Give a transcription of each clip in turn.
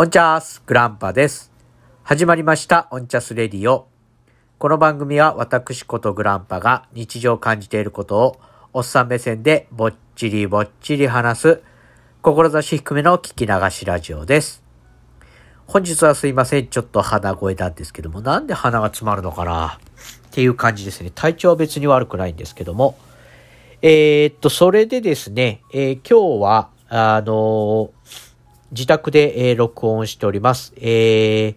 オンチャスグランパです。始まりました、オンチャスレディオ。この番組は私ことグランパが日常感じていることをおっさん目線でぼっちりぼっちり話す、志低めの聞き流しラジオです。本日はすいません、ちょっと鼻声なんですけども、なんで鼻が詰まるのかなっていう感じですね。体調は別に悪くないんですけども。えーっと、それでですね、えー今日は、あのー自宅で、えー録音しております。えー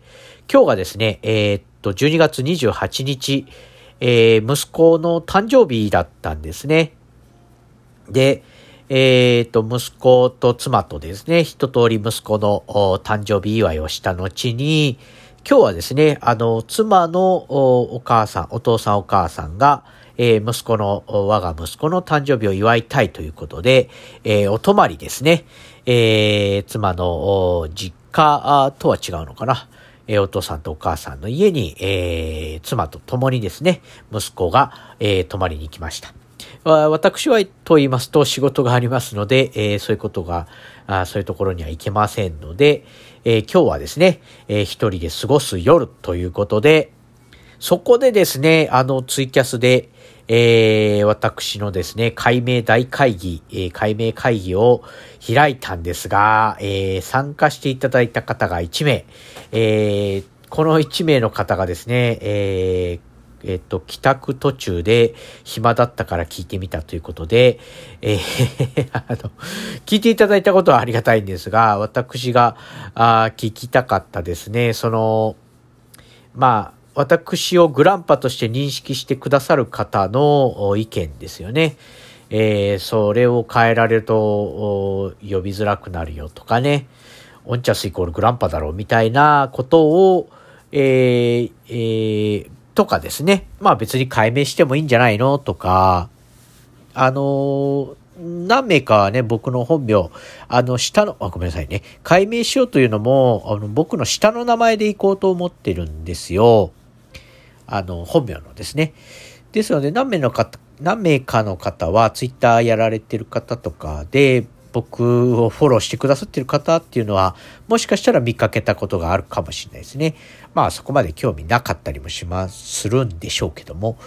今日がですね、えーっと、12月28日、えー息子の誕生日だったんですね。で、えーっと、息子と妻とですね、一通り息子の誕生日祝いをした後に、今日はですね、あの、妻のお母さん、お父さんお母さんが、えー息子の、我が息子の誕生日を祝いたいということで、えーお泊まりですね、えー妻の実家とは違うのかな。えーお父さんとお母さんの家に、えー妻と共にですね、息子が、えー泊まりに行きました。私はと言いますと仕事がありますので、えーそういうことが、あそういうところには行けませんので、えー今日はですね、えー一人で過ごす夜ということで、そこでですね、あのツイキャスで、えー私のですね、解明大会議、えー解明会議を開いたんですが、えー参加していただいた方が1名、えーこの1名の方がですね、えーえっと、帰宅途中で暇だったから聞いてみたということで、えー あの、聞いていただいたことはありがたいんですが、私が、あ聞きたかったですね、その、まあ、私をグランパとして認識してくださる方の意見ですよね。えーそれを変えられると呼びづらくなるよとかね。オンチャスイコールグランパだろうみたいなことを、えーえーとかですね。まあ別に解明してもいいんじゃないのとか、あの何名かはね、僕の本名、あの、下の、あ、ごめんなさいね。解明しようというのも、あの、僕の下の名前で行こうと思ってるんですよ。あの、本名のですね。ですので、何名の方、何名かの方は、ツイッターやられてる方とかで、僕をフォローしてくださってる方っていうのは、もしかしたら見かけたことがあるかもしれないですね。まあ、そこまで興味なかったりもします、するんでしょうけども。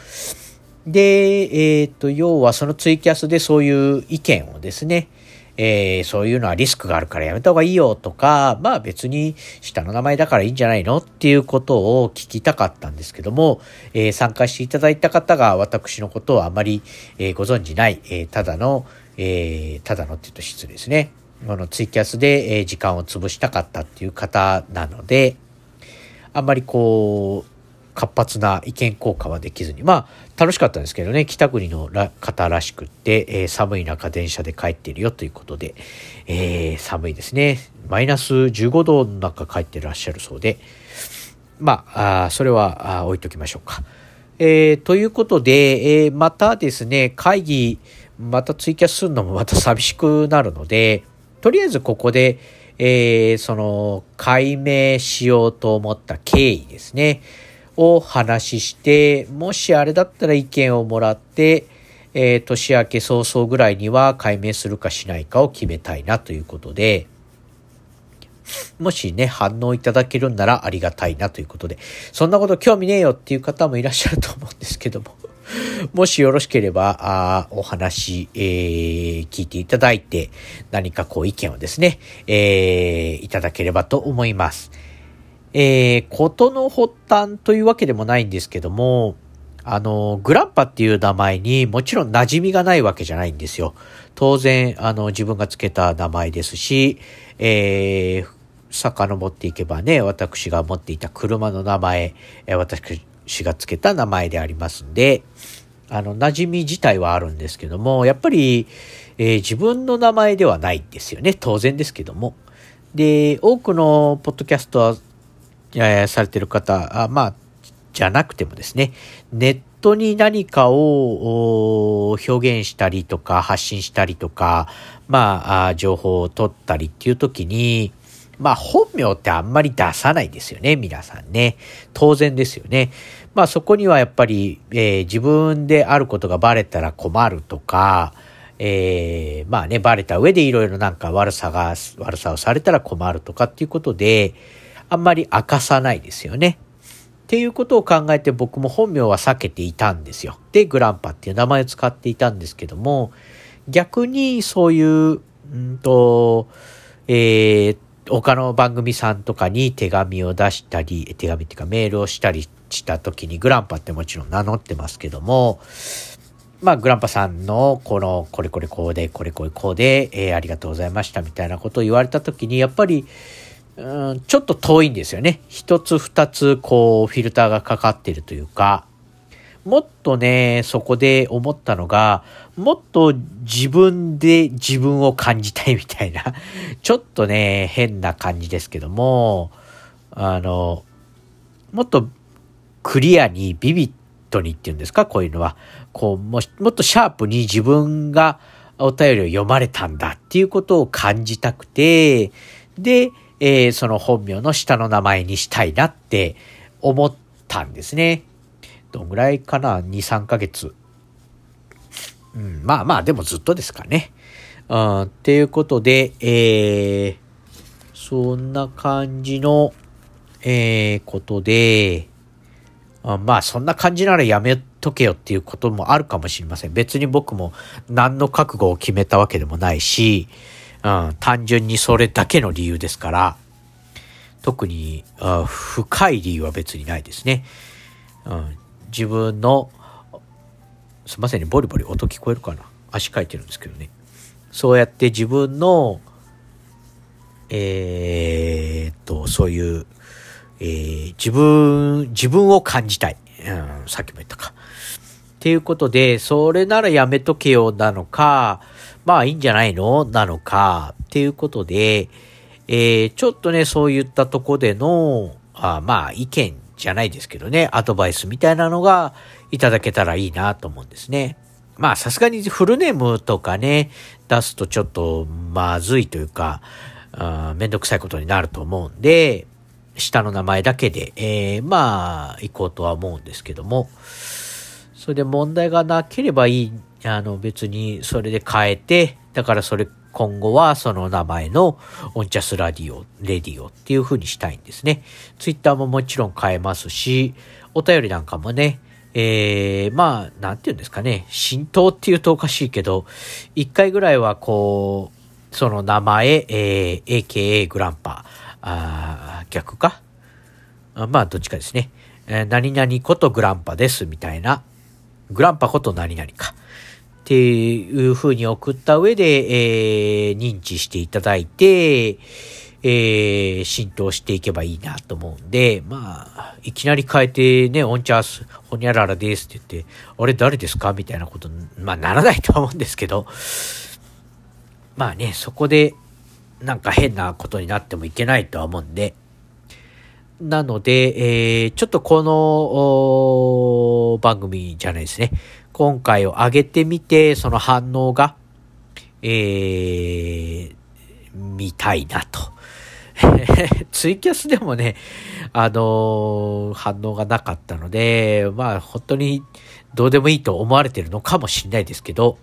で、えっ、と、要はそのツイキャスでそういう意見をですね、えーそういうのはリスクがあるからやめた方がいいよとか、まあ別に下の名前だからいいんじゃないのっていうことを聞きたかったんですけども、えー参加していただいた方が私のことをあまり、えーご存じない、えただの、えただのって言うと失礼ですね。このツイキャスで、え時間を潰したかったっていう方なので、あんまりこう、活発な意見交換はできずに。まあ、楽しかったんですけどね、北国の方らしくって、えー寒い中電車で帰っているよということで、えー寒いですね。マイナス15度の中帰ってらっしゃるそうで、まあ、あそれはあ置いときましょうか。えーということで、えーまたですね、会議、またツイキャスするのもまた寂しくなるので、とりあえずここで、えーその、解明しようと思った経緯ですね、を話して、もしあれだったら意見をもらって、えー年明け早々ぐらいには解明するかしないかを決めたいなということで、もしね、反応いただけるんならありがたいなということで、そんなこと興味ねえよっていう方もいらっしゃると思うんですけども、もしよろしければ、あお話、えー聞いていただいて、何かこう意見をですね、えーいただければと思います。えー、ことの発端というわけでもないんですけども、あの、グランパっていう名前にもちろん馴染みがないわけじゃないんですよ。当然、あの、自分がつけた名前ですし、えー、遡っていけばね、私が持っていた車の名前、私がつけた名前でありますんで、あの、馴染み自体はあるんですけども、やっぱり、えー自分の名前ではないんですよね。当然ですけども。で、多くのポッドキャストは、えされてる方、あまあ、じゃなくてもですね、ネットに何かを表現したりとか発信したりとか、まあ、あ情報を取ったりっていう時に、まあ本名ってあんまり出さないですよね、皆さんね。当然ですよね。まあそこにはやっぱり、えー自分であることがバレたら困るとか、えー、まあね、バレた上でいろいろなんか悪さが、悪さをされたら困るとかっていうことで、あんまり明かさないですよね。っていうことを考えて僕も本名は避けていたんですよ。で、グランパっていう名前を使っていたんですけども、逆にそういう、うんと、えー、他の番組さんとかに手紙を出したり、手紙っていうかメールをしたりした時にグランパってもちろん名乗ってますけども、まあ、グランパさんの、この、これこれこうで、これこれこうで、えー、ありがとうございましたみたいなことを言われた時に、やっぱり、うん、ちょっと遠いんですよね。一つ二つこうフィルターがかかってるというか、もっとね、そこで思ったのが、もっと自分で自分を感じたいみたいな、ちょっとね、変な感じですけども、あの、もっとクリアにビビットにっていうんですか、こういうのは。こう、ももっとシャープに自分がお便りを読まれたんだっていうことを感じたくて、で、えー、その本名の下の名前にしたいなって思ったんですね。どんぐらいかな ?2、3ヶ月。うん、まあまあ、でもずっとですかね。うん、っていうことで、えー、そんな感じの、えー、ことで、あまあ、そんな感じならやめとけよっていうこともあるかもしれません。別に僕も何の覚悟を決めたわけでもないし、うん、単純にそれだけの理由ですから、特にあ深い理由は別にないですね。うん、自分の、すみませんね、ボリボリ音聞こえるかな足書いてるんですけどね。そうやって自分の、えー、っと、そういう、えー、自分、自分を感じたい。うん、さっきも言ったか。っていうことで、それならやめとけよなのか、まあいいんじゃないの？なのか、っていうことで、えー、ちょっとね、そういったとこでの、あまあ意見じゃないですけどね、アドバイスみたいなのがいただけたらいいなと思うんですね。まあさすがにフルネームとかね、出すとちょっとまずいというか、あめんどくさいことになると思うんで、下の名前だけで、えー、まあ、行こうとは思うんですけども、それで問題がなければいいあの別にそれで変えて、だからそれ今後はその名前のオンチャスラディオ、レディオっていう風にしたいんですね。ツイッターももちろん変えますし、お便りなんかもね、えー、まあ、なんて言うんですかね、浸透って言うとおかしいけど、一回ぐらいはこう、その名前、えー、AKA グランパー、あー逆か？あまあ、どっちかですね。え、何々ことグランパです、みたいな。グランパこと何々か。っていうふうに送った上で、えー、認知していただいて、えー、浸透していけばいいなと思うんで、まあ、いきなり変えてね、オンチャース、ホニャララですって言って、あれ誰ですか？みたいなこと、まあならないとは思うんですけど、まあね、そこでなんか変なことになってもいけないとは思うんで、なので、えー、ちょっとこの番組じゃないですね。今回を上げてみて、その反応が、えー、見たいなと。ツイキャスでもね、あのー、反応がなかったので、まあ本当にどうでもいいと思われてるのかもしれないですけど、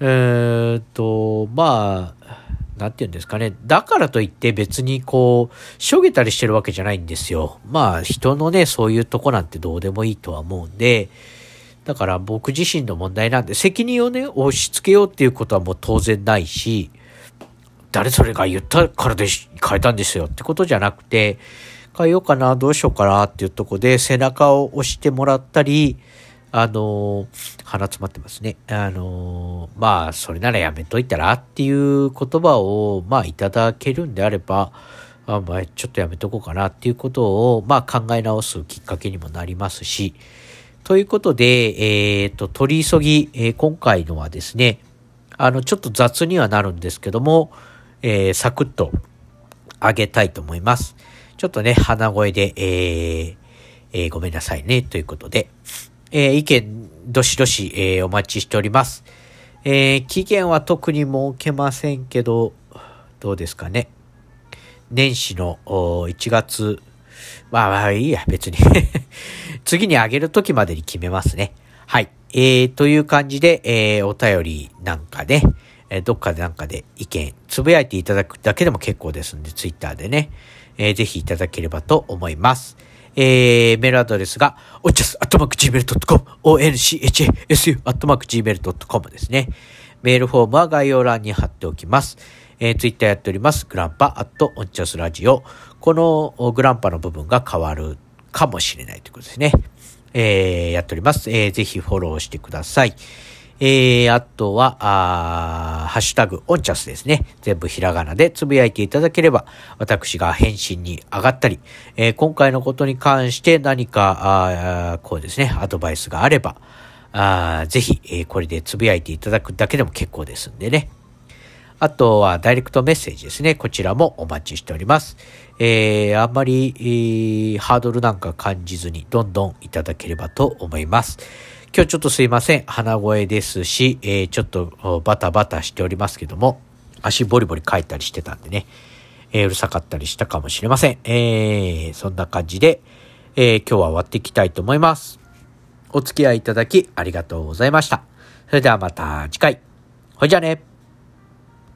えー、っと、まあ、なんて言うんですかね。だからといって別にこう、しょげたりしてるわけじゃないんですよ。まあ人のね、そういうとこなんてどうでもいいとは思うんで、だから僕自身の問題なんで、責任をね、押し付けようっていうことはもう当然ないし、誰それが言ったからで変えたんですよってことじゃなくて、変えようかな、どうしようかなっていうとこで背中を押してもらったり、あの鼻詰まってますね。あのまあ、それならやめといたらっていう言葉を、まあ、いただけるんであれば、あまあ、ちょっとやめとこうかなっていうことを、まあ、考え直すきっかけにもなりますし、ということで、えっ、ー、と、取り急ぎ、えー、今回のはですね、あの、ちょっと雑にはなるんですけども、えー、サクッとあげたいと思います。ちょっとね、鼻声で、えーえー、ごめんなさいね、ということで、えー、意見、どしどし、えー、お待ちしております。えー、期限は特に設けませんけど、どうですかね。年始の1月まあまあいいや、別に 次に上げる時までに決めますね。はい。えー、という感じで、えー、お便りなんかね、えー、どっかでなんかで意見、つぶやいていただくだけでも結構ですんで、ツイッターでね、えー、ぜひいただければと思います。えー、メールアドレスが、おちゃす、アットマーク gmail.com、onchasu、アットマーク gmail.com ですね。メールフォームは概要欄に貼っておきます。えー、ツイッターやっております。グランパ、アット、オンチャスラジオ。このグランパの部分が変わるかもしれないということですね。えー、やっております。えー、ぜひフォローしてください。えー、あとは、あハッシュタグ、オンチャスですね。全部ひらがなでつぶやいていただければ、私が返信に上がったり、えー、今回のことに関して何か、あこうですね、アドバイスがあれば、あぜひ、えー、これでつぶやいていただくだけでも結構ですんでね。あとは、ダイレクトメッセージですね。こちらもお待ちしております。えー、あんまり、えー、ハードルなんか感じずに、どんどんいただければと思います。今日ちょっとすいません。鼻声ですし、えー、ちょっとバタバタしておりますけども、足ボリボリ書いたりしてたんでね、えー、うるさかったりしたかもしれません。えー、そんな感じで、えー、今日は終わっていきたいと思います。お付き合いいただきありがとうございました。それではまた次回。ほいじゃあね。